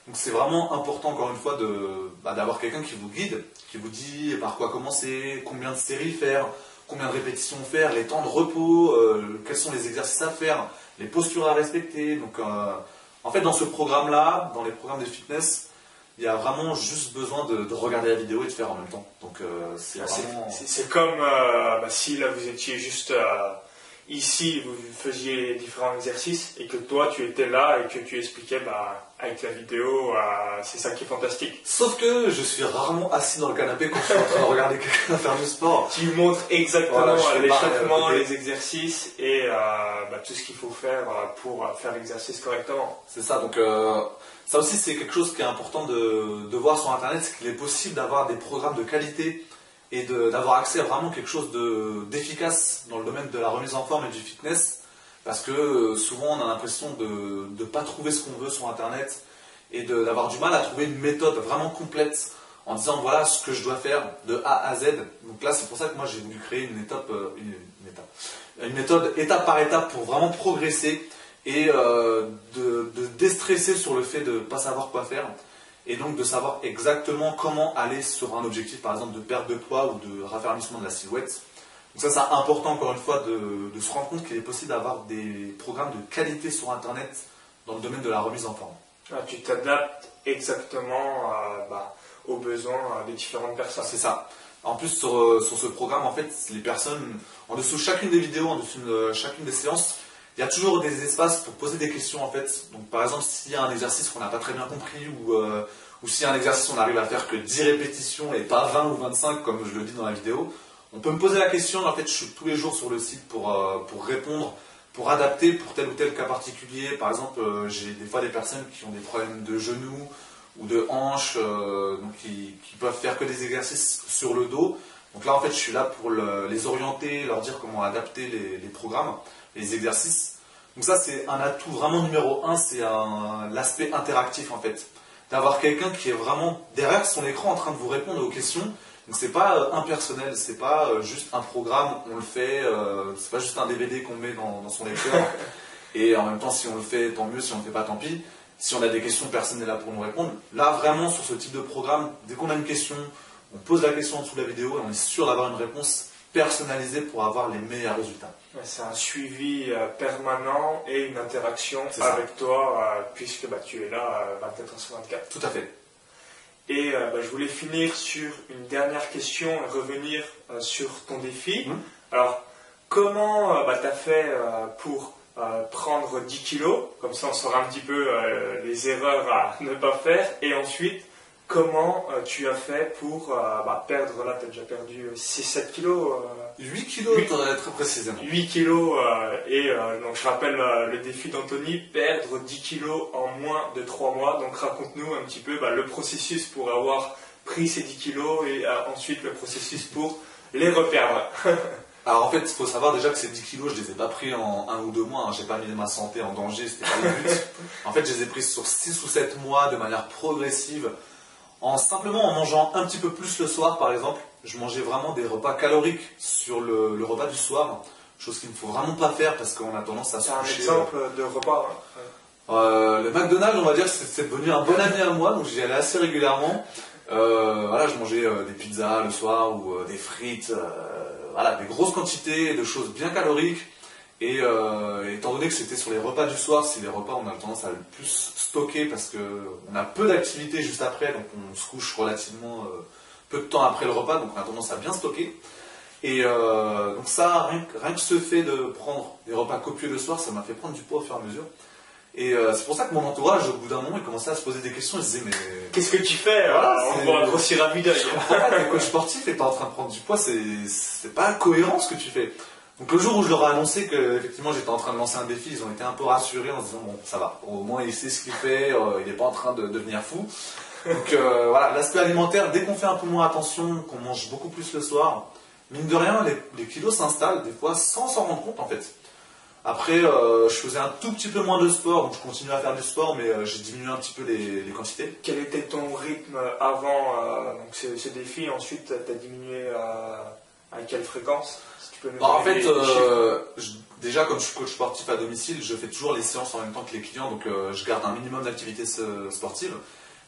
Speaker 2: Donc c'est vraiment important, encore une fois, bah, d'avoir quelqu'un qui vous guide, qui vous dit par quoi commencer, combien de séries faire, combien de répétitions faire, les temps de repos, euh, quels sont les exercices à faire, les postures à respecter. Donc en fait, dans ce programme-là, dans les programmes de fitness, il y a vraiment juste besoin de, regarder la vidéo et de faire en même temps. Donc euh, c'est
Speaker 1: C'est comme euh, bah, si là vous étiez juste euh, ici, vous faisiez différents exercices et que toi tu étais là et que tu expliquais bah, avec la vidéo, c'est ça qui est fantastique.
Speaker 2: Sauf que je suis rarement assis dans le canapé quand je suis en train de regarder quelqu'un faire du sport.
Speaker 1: Tu montres exactement l'échauffement, les exercices et bah, tout ce qu'il faut faire pour faire l'exercice correctement.
Speaker 2: C'est ça, donc ça aussi, c'est quelque chose qui est important de, voir sur Internet, c'est qu'il est possible d'avoir des programmes de qualité et d'avoir accès à vraiment quelque chose d'efficace dans le domaine de la remise en forme et du fitness, parce que euh, souvent on a l'impression de ne pas trouver ce qu'on veut sur Internet et d'avoir du mal à trouver une méthode vraiment complète en disant voilà ce que je dois faire de A à Z. Donc là, c'est pour ça que moi j'ai voulu créer une étape, euh, une, méthode étape par étape pour vraiment progresser et euh, de, déstresser sur le fait de ne pas savoir quoi faire et donc de savoir exactement comment aller sur un objectif, par exemple de perte de poids ou de raffermissement de la silhouette. Donc ça, c'est important encore une fois de, se rendre compte qu'il est possible d'avoir des programmes de qualité sur Internet dans le domaine de la remise en forme.
Speaker 1: Ah, tu t'adaptes exactement bah, aux besoins des différentes personnes.
Speaker 2: C'est ça. En plus, sur, sur, ce programme, en fait, les personnes, en dessous de chacune des vidéos, en dessous de chacune des séances, il y a toujours des espaces pour poser des questions en fait. Donc par exemple, s'il y a un exercice qu'on n'a pas très bien compris ou, euh, s'il y a un exercice on n'arrive à faire que 10 répétitions et pas 20 ou 25 comme je le dis dans la vidéo, on peut me poser la question. En fait, je suis tous les jours sur le site pour, euh, répondre, pour adapter pour tel ou tel cas particulier. Par exemple, euh, j'ai des fois des personnes qui ont des problèmes de genoux ou de hanches, donc qui, qui, peuvent faire que des exercices sur le dos. Donc là, en fait, je suis là pour les orienter, leur dire comment adapter les programmes les exercices. Donc ça, c'est un atout vraiment numéro un, c'est l'aspect interactif en fait. D'avoir quelqu'un qui est vraiment derrière son écran en train de vous répondre aux questions. Donc c'est pas euh, impersonnel, c'est pas euh, juste un programme, on le fait, euh, c'est pas juste un DVD qu'on met dans, son lecteur. Et en même temps, si on le fait, tant mieux, si on le fait pas, tant pis. Si on a des questions, personne n'est là pour nous répondre. Là, vraiment, sur ce type de programme, dès qu'on a une question, on pose la question en dessous de la vidéo et on est sûr d'avoir une réponse personnalisée pour avoir les meilleurs résultats.
Speaker 1: C'est un suivi euh, permanent et une interaction avec toi, euh, puisque bah, tu es là 24 h sur 24.
Speaker 2: Tout à fait.
Speaker 1: Et euh, bah, je voulais finir sur une dernière question et revenir sur ton défi. Hum. Alors, comment bah, tu as fait pour prendre 10 kilos? Comme ça, on saura un petit peu les erreurs à ne pas faire. Et ensuite, comment euh, tu as fait pour euh, bah, perdre, là tu as déjà perdu 6-7 kilos
Speaker 2: 8 kilos, très précisément.
Speaker 1: 8 kilos, et donc je rappelle le défi d'Anthony, perdre 10 kilos en moins de 3 mois. Donc raconte-nous un petit peu bah, le processus pour avoir pris ces 10 kilos et ensuite le processus pour les reperdre.
Speaker 2: Alors en fait, il faut savoir déjà que ces 10 kilos, je les ai pas pris en un ou deux mois, hein. j'ai pas mis ma santé en danger, c'était pas le but. en fait, je les ai pris sur 6 ou 7 mois de manière progressive, en simplement en mangeant un petit peu plus le soir par exemple. Je mangeais vraiment des repas caloriques sur le, repas du soir, chose qu'il ne faut vraiment pas faire parce qu'on a tendance à
Speaker 1: se coucher. un exemple de repas
Speaker 2: euh, Le McDonald's, on va dire, c'est devenu un bon ami à moi, donc j'y allais assez régulièrement. Euh, voilà, je mangeais euh, des pizzas le soir ou des frites voilà, des grosses quantités de choses bien caloriques. Et euh, étant donné que c'était sur les repas du soir, si les repas on a tendance à le plus stocker parce qu'on a peu d'activité juste après, donc on se couche relativement euh, peu de temps après le repas, donc on a tendance à bien stocker. Et euh, donc ça, rien, rien, que ce fait de prendre des repas copieux le soir, ça m'a fait prendre du poids au fur et à mesure. Et c'est pour ça que mon entourage, au bout d'un moment, il commençait à se poser des questions. Il se disait, mais.
Speaker 1: Qu'est-ce que tu fais? Voilà, On voit un.
Speaker 2: Je comprends pas, t'es coach sportif et t'es en train de prendre du poids, c'est pas cohérent ce que tu fais. Donc le jour où je leur ai annoncé que effectivement j'étais en train de lancer un défi, ils ont été un peu rassurés en se disant bon ça va, au moins il sait ce qu'il fait, euh, il n'est pas en train de devenir fou. Donc euh, voilà, l'aspect alimentaire, dès qu'on fait un peu moins attention, qu'on mange beaucoup plus le soir, mine de rien, les, kilos s'installent des fois sans s'en rendre compte en fait. Après, euh, je faisais un tout petit peu moins de sport, donc je continuais à faire du sport, mais j'ai diminué un petit peu les, quantités.
Speaker 1: Quel était ton rythme avant ce, défi Ensuite, tu as diminué quelle fréquence
Speaker 2: bah, En fait, déjà, comme je suis coach sportif à domicile, je fais toujours les séances en même temps que les clients, donc je garde un minimum d'activité sportive.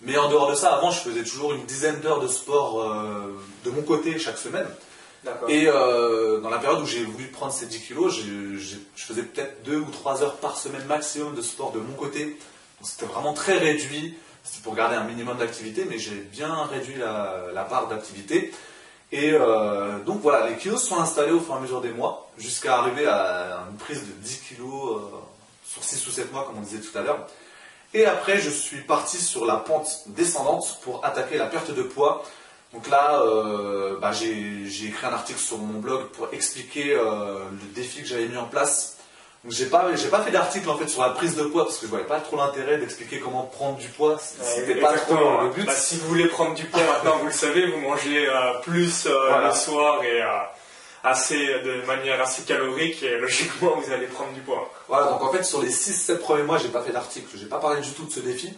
Speaker 2: Mais en dehors de ça, avant, je faisais toujours une dizaine d'heures de sport de mon côté chaque semaine. Et euh, dans la période où j'ai voulu prendre ces 10 kilos, je faisais peut-être 2 ou 3 heures par semaine maximum de sport de mon côté. C'était vraiment très réduit. C'était pour garder un minimum d'activité, mais j'ai bien réduit la, part d'activité. Et euh, donc voilà, les kilos sont installés au fur et à mesure des mois, jusqu'à arriver à une prise de 10 kilos euh, sur 6 ou 7 mois, comme on disait tout à l'heure. Et après, je suis parti sur la pente descendante pour attaquer la perte de poids donc là, euh, bah, j'ai écrit un article sur mon blog pour expliquer le défi que j'avais mis en place. Donc j'ai pas, pas fait d'article en fait sur la prise de poids parce que je voyais pas trop l'intérêt d'expliquer comment prendre du poids.
Speaker 1: C'était pas trop le but. Bah, si vous voulez prendre du poids maintenant, vous le savez, vous mangez euh, plus le soir et assez, de manière assez calorique et logiquement vous allez prendre du poids.
Speaker 2: Voilà, donc en fait sur les 6-7 premiers mois, j'ai pas fait d'article, j'ai pas parlé du tout de ce défi.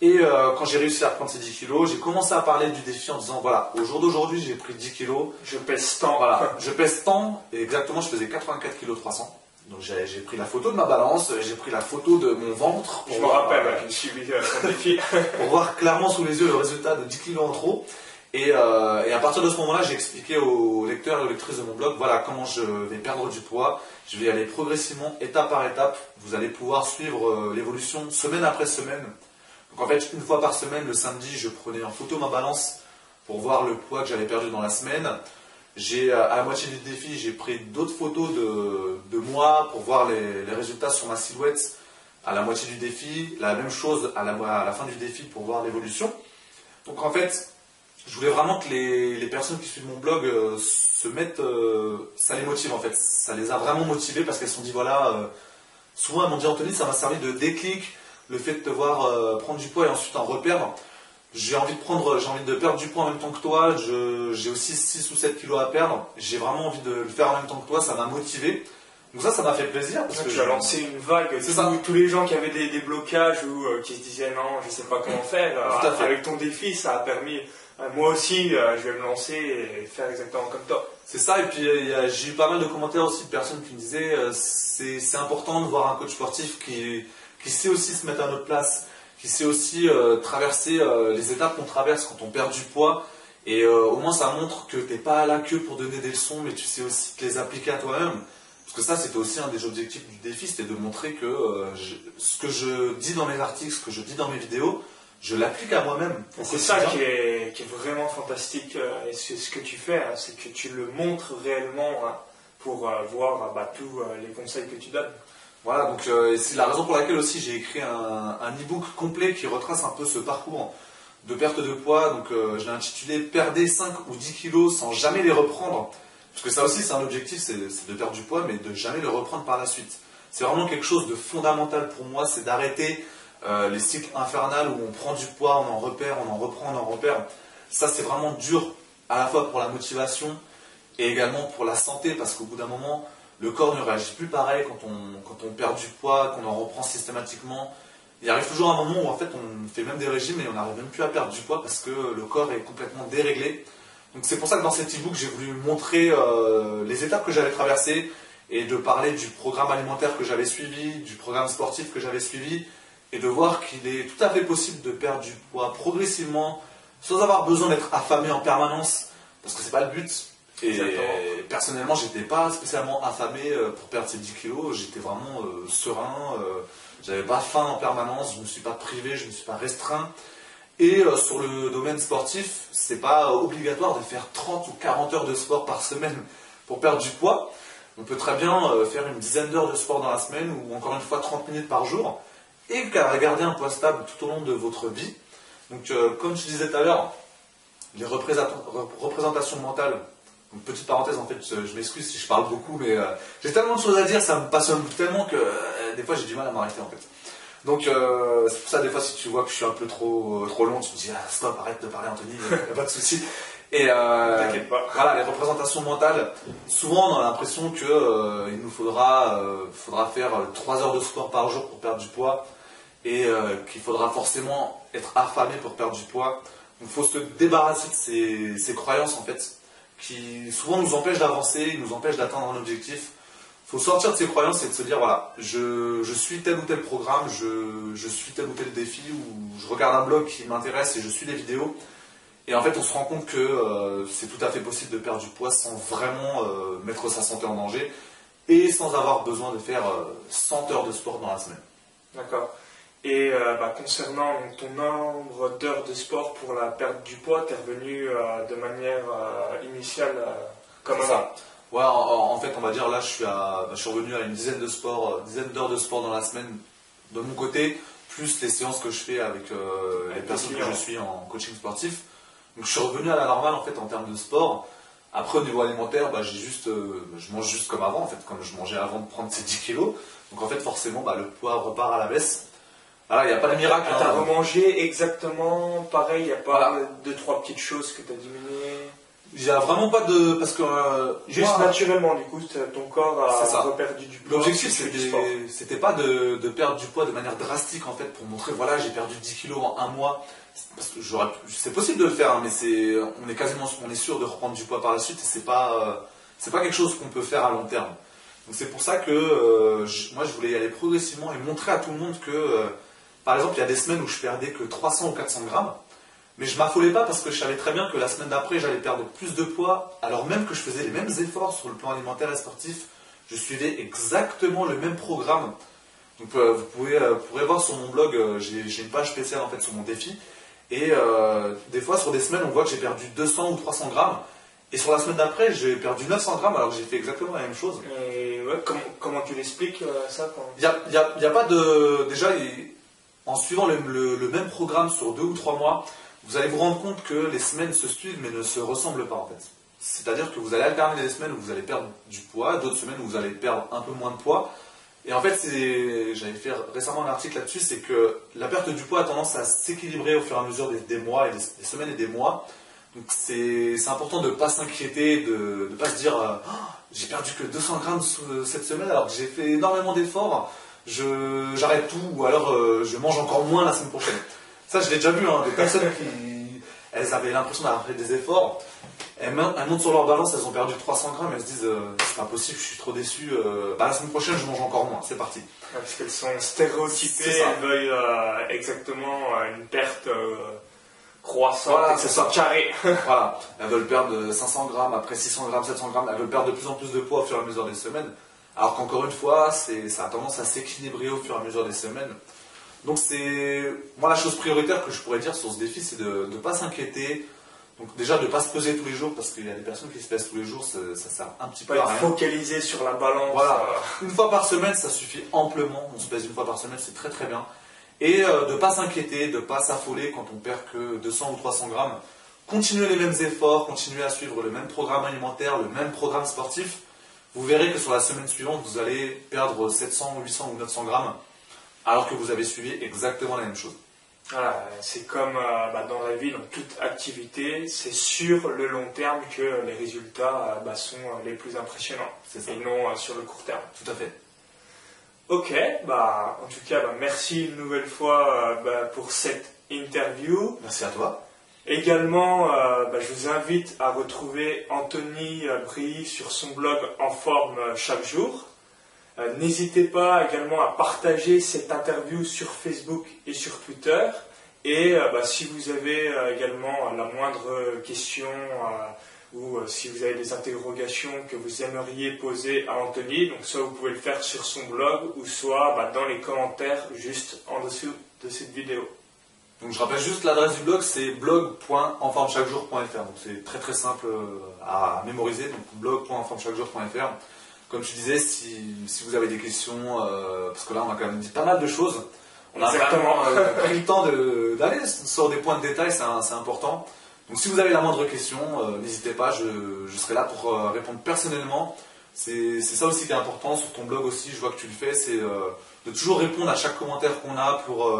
Speaker 2: Et euh, quand j'ai réussi à prendre ces 10 kilos, j'ai commencé à parler du défi en disant voilà, au jour d'aujourd'hui, j'ai pris 10 kilos.
Speaker 1: Je pèse tant.
Speaker 2: Voilà, je pèse tant. Et exactement, je faisais 84 kilos 300. Donc j'ai pris la photo de ma balance, j'ai pris la photo de mon ventre.
Speaker 1: Pour je me rappelle, euh, je suivi son défi.
Speaker 2: pour voir clairement sous les yeux le résultat de 10 kilos en trop. Et, euh, et à partir de ce moment-là, j'ai expliqué aux lecteurs et aux lectrices de mon blog, voilà comment je vais perdre du poids. Je vais y aller progressivement, étape par étape. Vous allez pouvoir suivre l'évolution semaine après semaine donc en fait, une fois par semaine, le samedi, je prenais en photo ma balance pour voir le poids que j'avais perdu dans la semaine. J'ai, à la moitié du défi, j'ai pris d'autres photos de, moi pour voir les, résultats sur ma silhouette à la moitié du défi. La même chose à la, fin du défi pour voir l'évolution. Donc en fait, je voulais vraiment que les, personnes qui suivent mon blog euh, se mettent, euh, ça les motive en fait. Ça les a vraiment motivés parce qu'elles se sont dit voilà, euh, souvent elles m'ont dit Anthony, ça m'a servi de déclic le fait de te voir euh, prendre du poids et ensuite en reperdre. J'ai envie de prendre, j'ai envie de perdre du poids en même temps que toi. J'ai aussi 6 ou 7 kilos à perdre. J'ai vraiment envie de le faire en même temps que toi. Ça m'a motivé. Donc ça, ça m'a fait plaisir.
Speaker 1: Parce que tu as lancé une vague. C'est ça. Tous les gens qui avaient des, blocages ou euh, qui se disaient non, je sais pas comment faire. Euh, avec ton défi, ça a permis. moi aussi, je vais me lancer et faire exactement comme toi.
Speaker 2: C'est ça. Et puis j'ai eu pas mal de commentaires aussi de personnes qui me disaient c'est important de voir un coach sportif qui qui sait aussi se mettre à notre place, qui sait aussi euh, traverser euh, les étapes qu'on traverse quand on perd du poids. Et euh, au moins, ça montre que tu n'es pas à la queue pour donner des leçons, mais tu sais aussi te les appliquer à toi-même. Parce que ça, c'était aussi un des objectifs du défi, c'était de montrer que ce que je dis dans mes articles, ce que je dis dans mes vidéos, je l'applique à moi-même.
Speaker 1: C'est ça qui est, vraiment fantastique, et c'est ce que tu fais, hein, c'est que tu le montres réellement hein, pour voir bah, tous les conseils que tu donnes.
Speaker 2: Voilà, donc euh, c'est la raison pour laquelle aussi j'ai écrit un, e-book complet qui retrace un peu ce parcours de perte de poids. Donc euh, je l'ai intitulé Perdez 5 ou 10 kilos sans jamais les reprendre. Parce que ça aussi, c'est un objectif, c'est de perdre du poids, mais de jamais le reprendre par la suite. C'est vraiment quelque chose de fondamental pour moi, c'est d'arrêter euh, les cycles infernales où on prend du poids, on en repère, on en reprend, on en repère. Ça, c'est vraiment dur à la fois pour la motivation et également pour la santé, parce qu'au bout d'un moment, le corps ne réagit plus pareil quand on, perd du poids, qu'on en reprend systématiquement. Il arrive toujours un moment où en fait on fait même des régimes et on n'arrive même plus à perdre du poids parce que le corps est complètement déréglé. Donc c'est pour ça que dans cet e-book j'ai voulu montrer euh, les étapes que j'avais traversées et de parler du programme alimentaire que j'avais suivi, du programme sportif que j'avais suivi et de voir qu'il est tout à fait possible de perdre du poids progressivement sans avoir besoin d'être affamé en permanence parce que c'est pas le but. Et personnellement, j'étais pas spécialement affamé euh, pour perdre ces 10 kilos. J'étais vraiment euh, serein. Euh, j'avais pas faim en permanence. Je ne me suis pas privé. Je ne me suis pas restreint. Et sur le domaine sportif, c'est pas obligatoire de faire 30 ou 40 heures de sport par semaine pour perdre du poids. On peut très bien faire une dizaine d'heures de sport dans la semaine ou encore une fois 30 minutes par jour et garder un poids stable tout au long de votre vie. Donc, comme je disais tout à l'heure, les représentations mentales petite parenthèse, en fait, je m'excuse si je parle beaucoup, mais euh, j'ai tellement de choses à dire, ça me passionne tellement que euh, des fois j'ai du mal à m'arrêter en fait. Donc euh, c'est pour ça des fois si tu vois que je suis un peu trop trop long, tu me dis ah, stop, arrête de parler Anthony, il n'y a pas de souci. Et voilà, les représentations mentales, souvent on a l'impression que il nous faudra faudra faire 3 heures de sport par jour pour perdre du poids et qu'il faudra forcément être affamé pour perdre du poids. Il faut se débarrasser de ces, ces croyances en fait qui souvent nous empêche d'avancer, nous empêche d'atteindre un objectif. Il faut sortir de ces croyances et de se dire voilà, je, suis tel ou tel programme, je, suis tel ou tel défi, ou je regarde un blog qui m'intéresse et je suis des vidéos. Et en fait, on se rend compte que euh, c'est tout à fait possible de perdre du poids sans vraiment euh, mettre sa santé en danger et sans avoir besoin de faire 100 euh, heures de sport dans la semaine.
Speaker 1: D'accord. Et euh, bah, concernant ton nombre d'heures de sport pour la perte du poids, tu es revenu euh, de manière euh, initiale comme
Speaker 2: ça. Ouais, en, fait, on va dire là, je suis, à, je suis revenu à une dizaine de sport, dizaine d'heures de sport dans la semaine de mon côté, plus les séances que je fais avec les personnes que je suis en coaching sportif. Donc, je suis revenu à la normale en fait en termes de sport. Après, au niveau alimentaire, bah, j'ai juste, je mange juste comme avant, en fait, comme je mangeais avant de prendre ces 10 kilos. Donc, en fait, forcément, bah, le poids repart à la baisse.
Speaker 1: Ah, il n'y a pas de miracle. Tu as hein. remangé exactement pareil, il n'y a pas deux, trois petites choses que tu as diminuées
Speaker 2: Il n'y a vraiment pas de. Parce que. Euh,
Speaker 1: Juste naturellement, du coup, ton corps a perdu du
Speaker 2: poids. L'objectif, c'était pas de, perdre du poids de manière drastique, en fait, pour montrer, voilà, j'ai perdu 10 kilos en un mois. Parce que c'est possible de le faire, hein, mais c'est, on est quasiment on est sûr de reprendre du poids par la suite et c'est pas, euh, c'est pas quelque chose qu'on peut faire à long terme. Donc c'est pour ça que euh, moi je voulais y aller progressivement et montrer à tout le monde que par exemple, il y a des semaines où je perdais que 300 ou 400 grammes, mais je m'affolais pas parce que je savais très bien que la semaine d'après, j'allais perdre plus de poids, alors même que je faisais les mêmes efforts sur le plan alimentaire et sportif, je suivais exactement le même programme. Donc euh, vous pouvez, euh, pourrez voir sur mon blog, euh, j'ai une page spéciale en fait sur mon défi, et des fois sur des semaines, on voit que j'ai perdu 200 ou 300 grammes, et sur la semaine d'après, j'ai perdu 900 grammes alors que j'ai fait exactement la même chose.
Speaker 1: Et comment, tu l'expliques ça
Speaker 2: Il n'y a, a, pas de. Déjà, en suivant le, même programme sur deux ou trois mois, vous allez vous rendre compte que les semaines se suivent mais ne se ressemblent pas en fait. C'est-à-dire que vous allez alterner des semaines où vous allez perdre du poids, d'autres semaines où vous allez perdre un peu moins de poids. Et en fait, j'avais fait récemment un article là-dessus, c'est que la perte du poids a tendance à s'équilibrer au fur et à mesure des, mois et des, semaines et des mois. Donc c'est important de ne pas s'inquiéter, de ne pas se dire oh, j'ai perdu que 200 grammes cette semaine alors que j'ai fait énormément d'efforts j'arrête tout, ou alors euh, je mange encore moins la semaine prochaine. Ça, je l'ai déjà vu, hein, des personnes qui elles avaient l'impression d'avoir fait des efforts, elles, montent sur leur balance, elles ont perdu 300 grammes, elles se disent euh, c'est pas possible, je suis trop déçu, euh, bah, la semaine prochaine je mange encore moins, c'est parti.
Speaker 1: parce qu'elles sont stéréotypées, elles veulent exactement une perte croissante, voilà, c'est ça. carré.
Speaker 2: voilà, elles veulent perdre 500 grammes, après 600 grammes, 700 grammes, elles veulent perdre de plus en plus de poids au fur et à mesure des semaines. Alors qu'encore une fois, ça a tendance à s'équilibrer au fur et à mesure des semaines. Donc c'est moi la chose prioritaire que je pourrais dire sur ce défi, c'est de ne pas s'inquiéter. Donc déjà de ne pas se peser tous les jours parce qu'il y a des personnes qui se pèsent tous les jours, ça, sert un petit peu à
Speaker 1: rien. Focaliser sur la balance.
Speaker 2: Voilà. Une fois par semaine, ça suffit amplement. On se pèse une fois par semaine, c'est très très bien. Et de ne pas s'inquiéter, de ne pas s'affoler quand on perd que 200 ou 300 grammes. Continuez les mêmes efforts, continuez à suivre le même programme alimentaire, le même programme sportif. Vous verrez que sur la semaine suivante, vous allez perdre 700, 800 ou 900 grammes, alors que vous avez suivi exactement la même chose.
Speaker 1: Voilà, c'est comme euh, bah, dans la vie, dans toute activité, c'est sur le long terme que les résultats euh, bah, sont euh, les plus impressionnants, et non sur le court terme.
Speaker 2: Tout à fait.
Speaker 1: Ok, bah, en tout cas, bah, merci une nouvelle fois pour cette interview.
Speaker 2: Merci à toi.
Speaker 1: Également, je vous invite à retrouver Anthony Brie sur son blog En forme chaque jour. Euh, n'hésitez pas également à partager cette interview sur Facebook et sur Twitter. Et euh, bah, si vous avez euh, également la moindre question ou si vous avez des interrogations que vous aimeriez poser à Anthony, donc soit vous pouvez le faire sur son blog ou soit bah, dans les commentaires juste en dessous de cette vidéo.
Speaker 2: Donc je rappelle juste l'adresse du blog, c'est blog.enformechaquejour.fr. Donc c'est très très simple à mémoriser, donc blog.enformechaquejour.fr. Comme je disais, si, vous avez des questions, euh, parce que là on a quand même dit pas mal de choses, on a vraiment euh, pris le temps d'aller sur des points de détail, c'est important. Donc si vous avez la moindre question, euh, n'hésitez pas, je, serai là pour répondre personnellement. C'est ça aussi qui est important sur ton blog aussi, je vois que tu le fais, c'est de toujours répondre à chaque commentaire qu'on a pour,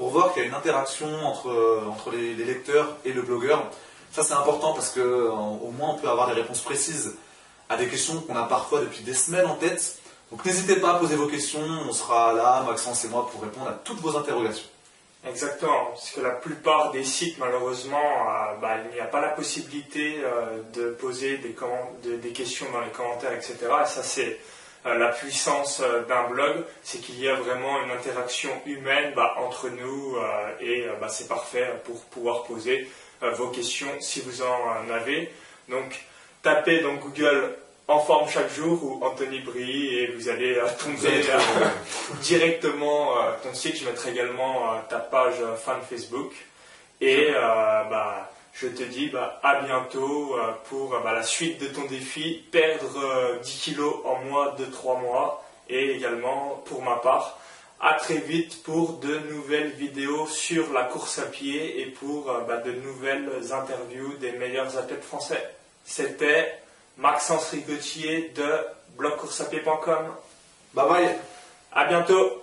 Speaker 2: pour voir qu'il y a une interaction entre, entre les, lecteurs et le blogueur. Ça c'est important parce qu'au moins on peut avoir des réponses précises à des questions qu'on a parfois depuis des semaines en tête. Donc n'hésitez pas à poser vos questions, on sera là, Maxence et moi, pour répondre à toutes vos interrogations.
Speaker 1: Exactement, parce que la plupart des sites, malheureusement, euh, bah, il n'y a pas la possibilité euh, de poser des, questions dans les commentaires, etc. Et ça, c'est euh, la puissance d'un blog, c'est qu'il y a vraiment une interaction humaine bah, entre nous, et bah, c'est parfait pour pouvoir poser vos questions si vous en avez. Donc, tapez dans Google en forme chaque jour ou Anthony Brie et vous allez euh, tomber euh, directement euh, ton site. Je mettrai également ta page fan Facebook. Et bah, je te dis bah, à bientôt pour bah, la suite de ton défi, perdre 10 kilos en moins de 3 mois. Et également pour ma part, à très vite pour de nouvelles vidéos sur la course à pied et pour bah, de nouvelles interviews des meilleurs athlètes français. C'était Maxence Rigotier de blogcoursapied.com.
Speaker 2: Bye bye.
Speaker 1: À bientôt.